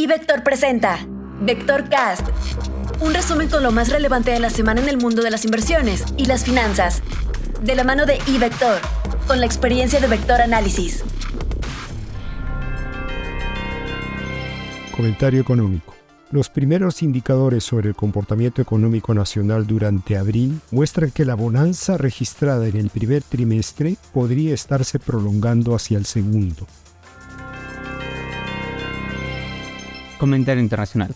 Y Vector presenta Vector Cast, un resumen con lo más relevante de la semana en el mundo de las inversiones y las finanzas, de la mano de iVector, con la experiencia de Vector Análisis. Comentario económico. Los primeros indicadores sobre el comportamiento económico nacional durante abril muestran que la bonanza registrada en el primer trimestre podría estarse prolongando hacia el segundo. Comentario internacional.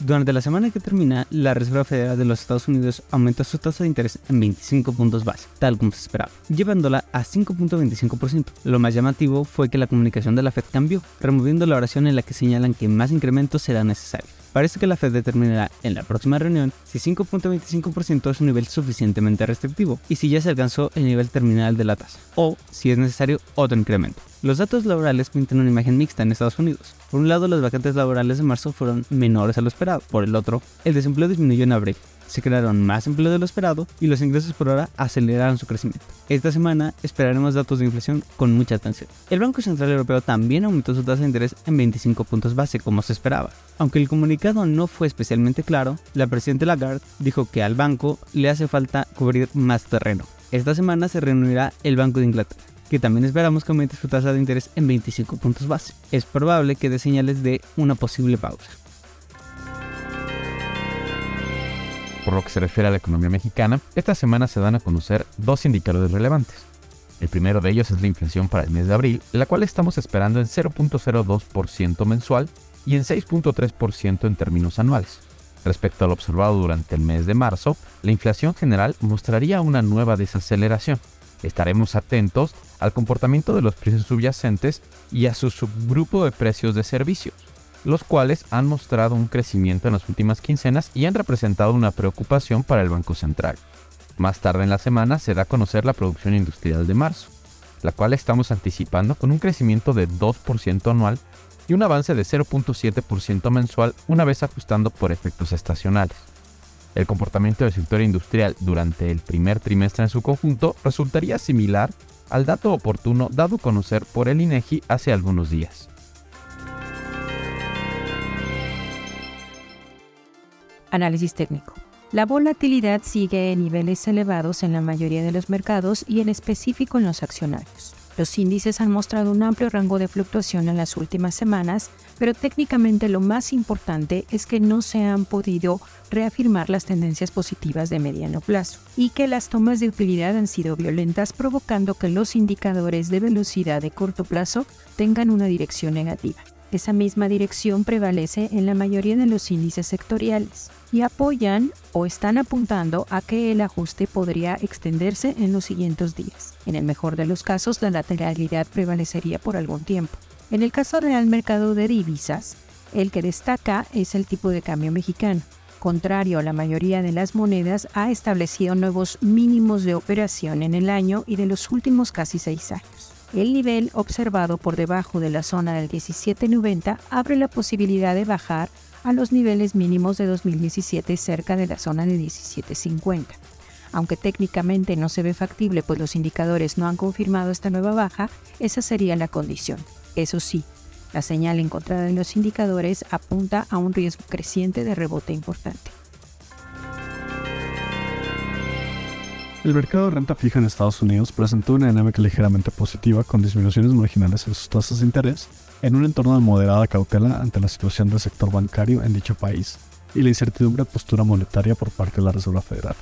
Durante la semana que termina, la Reserva Federal de los Estados Unidos aumentó su tasa de interés en 25 puntos base, tal como se esperaba, llevándola a 5.25%. Lo más llamativo fue que la comunicación de la Fed cambió, removiendo la oración en la que señalan que más incrementos serán necesarios. Parece que la Fed determinará en la próxima reunión si 5.25% es un nivel suficientemente restrictivo y si ya se alcanzó el nivel terminal de la tasa, o si es necesario otro incremento. Los datos laborales pintan una imagen mixta en Estados Unidos. Por un lado, las vacantes laborales de marzo fueron menores a lo esperado. Por el otro, el desempleo disminuyó en abril se crearon más empleo de lo esperado y los ingresos por hora aceleraron su crecimiento. Esta semana esperaremos datos de inflación con mucha atención. El Banco Central Europeo también aumentó su tasa de interés en 25 puntos base como se esperaba. Aunque el comunicado no fue especialmente claro, la presidenta Lagarde dijo que al banco le hace falta cubrir más terreno. Esta semana se reunirá el Banco de Inglaterra que también esperamos que aumente su tasa de interés en 25 puntos base. Es probable que dé señales de una posible pausa. Por lo que se refiere a la economía mexicana, esta semana se dan a conocer dos indicadores relevantes. El primero de ellos es la inflación para el mes de abril, la cual estamos esperando en 0.02% mensual y en 6.3% en términos anuales. Respecto al observado durante el mes de marzo, la inflación general mostraría una nueva desaceleración. Estaremos atentos al comportamiento de los precios subyacentes y a su subgrupo de precios de servicios los cuales han mostrado un crecimiento en las últimas quincenas y han representado una preocupación para el Banco Central. Más tarde en la semana se da a conocer la producción industrial de marzo, la cual estamos anticipando con un crecimiento de 2% anual y un avance de 0.7% mensual una vez ajustando por efectos estacionales. El comportamiento del sector industrial durante el primer trimestre en su conjunto resultaría similar al dato oportuno dado a conocer por el INEGI hace algunos días. Análisis técnico. La volatilidad sigue en niveles elevados en la mayoría de los mercados y en específico en los accionarios. Los índices han mostrado un amplio rango de fluctuación en las últimas semanas, pero técnicamente lo más importante es que no se han podido reafirmar las tendencias positivas de mediano plazo y que las tomas de utilidad han sido violentas provocando que los indicadores de velocidad de corto plazo tengan una dirección negativa. Esa misma dirección prevalece en la mayoría de los índices sectoriales y apoyan o están apuntando a que el ajuste podría extenderse en los siguientes días. En el mejor de los casos, la lateralidad prevalecería por algún tiempo. En el caso real mercado de divisas, el que destaca es el tipo de cambio mexicano. Contrario a la mayoría de las monedas, ha establecido nuevos mínimos de operación en el año y de los últimos casi seis años. El nivel observado por debajo de la zona del 1790 abre la posibilidad de bajar a los niveles mínimos de 2017 cerca de la zona de 1750. Aunque técnicamente no se ve factible pues los indicadores no han confirmado esta nueva baja, esa sería la condición. Eso sí, la señal encontrada en los indicadores apunta a un riesgo creciente de rebote importante. El mercado de renta fija en Estados Unidos presentó una dinámica ligeramente positiva con disminuciones marginales en sus tasas de interés en un entorno de moderada cautela ante la situación del sector bancario en dicho país y la incertidumbre de postura monetaria por parte de la Reserva Federal.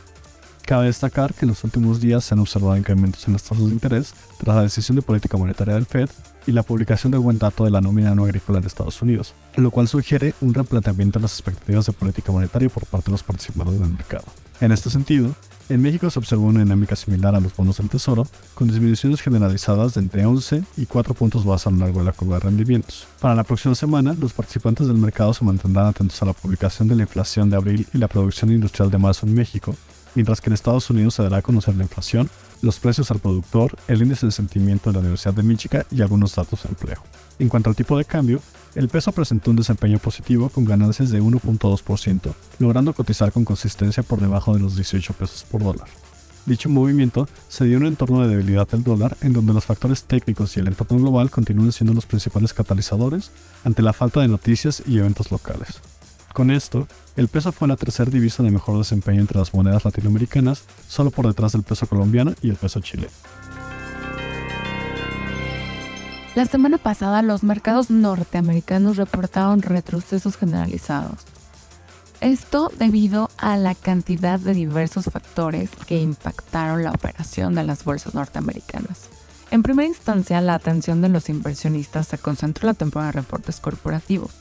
Cabe destacar que en los últimos días se han observado incrementos en las tasas de interés tras la decisión de política monetaria del Fed y la publicación del buen dato de la nómina no agrícola de Estados Unidos, lo cual sugiere un replanteamiento en las expectativas de política monetaria por parte de los participantes del mercado. En este sentido, en México se observó una dinámica similar a los bonos del Tesoro, con disminuciones generalizadas de entre 11 y 4 puntos base a lo largo de la curva de rendimientos. Para la próxima semana, los participantes del mercado se mantendrán atentos a la publicación de la inflación de abril y la producción industrial de marzo en México, mientras que en Estados Unidos se dará a conocer la inflación, los precios al productor, el índice de sentimiento de la Universidad de Michigan y algunos datos de empleo. En cuanto al tipo de cambio, el peso presentó un desempeño positivo con ganancias de 1.2%, logrando cotizar con consistencia por debajo de los 18 pesos por dólar. Dicho movimiento se dio en un entorno de debilidad del dólar, en donde los factores técnicos y el entorno global continúan siendo los principales catalizadores ante la falta de noticias y eventos locales. Con esto, el peso fue la tercera divisa de mejor desempeño entre las monedas latinoamericanas, solo por detrás del peso colombiano y el peso chileno. La semana pasada los mercados norteamericanos reportaron retrocesos generalizados. Esto debido a la cantidad de diversos factores que impactaron la operación de las bolsas norteamericanas. En primera instancia, la atención de los inversionistas se concentró en la temporada de reportes corporativos,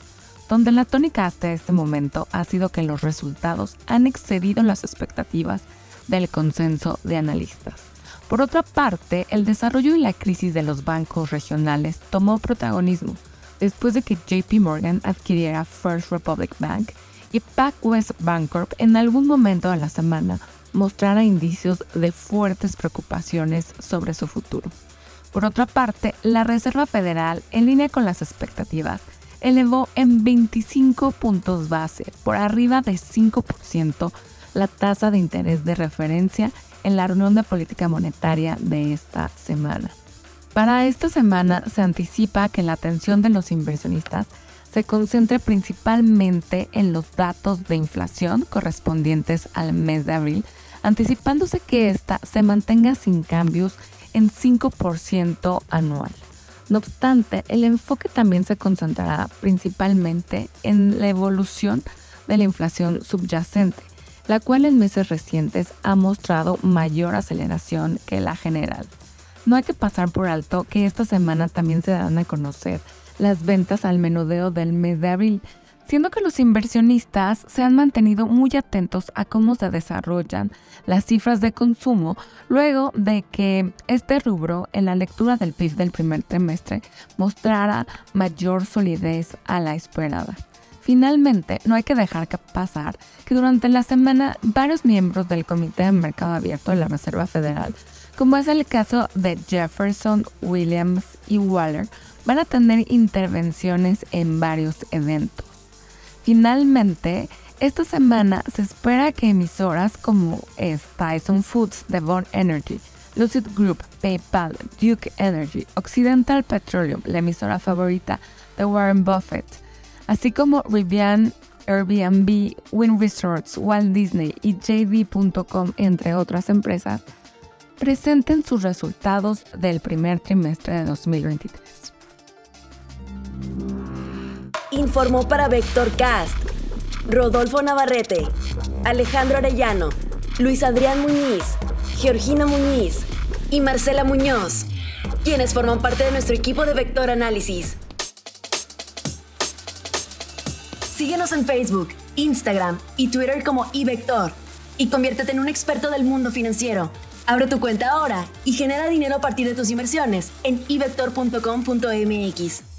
donde la tónica hasta este momento ha sido que los resultados han excedido las expectativas del consenso de analistas. Por otra parte, el desarrollo y la crisis de los bancos regionales tomó protagonismo después de que JP Morgan adquiriera First Republic Bank y PacWest Bancorp en algún momento de la semana mostrara indicios de fuertes preocupaciones sobre su futuro. Por otra parte, la Reserva Federal, en línea con las expectativas, elevó en 25 puntos base, por arriba de 5%, la tasa de interés de referencia en la reunión de política monetaria de esta semana. Para esta semana se anticipa que la atención de los inversionistas se concentre principalmente en los datos de inflación correspondientes al mes de abril, anticipándose que ésta se mantenga sin cambios en 5% anual. No obstante, el enfoque también se concentrará principalmente en la evolución de la inflación subyacente, la cual en meses recientes ha mostrado mayor aceleración que la general. No hay que pasar por alto que esta semana también se darán a conocer las ventas al menudeo del mes de abril, siendo que los inversionistas se han mantenido muy atentos a cómo se desarrollan las cifras de consumo luego de que este rubro en la lectura del PIB del primer trimestre mostrara mayor solidez a la esperada. Finalmente, no hay que dejar pasar que durante la semana varios miembros del Comité de Mercado Abierto de la Reserva Federal, como es el caso de Jefferson, Williams y Waller, van a tener intervenciones en varios eventos. Finalmente, esta semana se espera que emisoras como Tyson Foods, Devon Energy, Lucid Group, PayPal, Duke Energy, Occidental Petroleum, la emisora favorita de Warren Buffett, así como Rivian, Airbnb, Wynn Resorts, Walt Disney y JD.com, entre otras empresas, presenten sus resultados del primer trimestre de 2023. Informó para Vector Cast Rodolfo Navarrete, Alejandro Arellano, Luis Adrián Muñiz, Georgina Muñiz y Marcela Muñoz, quienes forman parte de nuestro equipo de Vector Análisis. Síguenos en Facebook, Instagram y Twitter como iVector y conviértete en un experto del mundo financiero. Abre tu cuenta ahora y genera dinero a partir de tus inversiones en ivector.com.mx.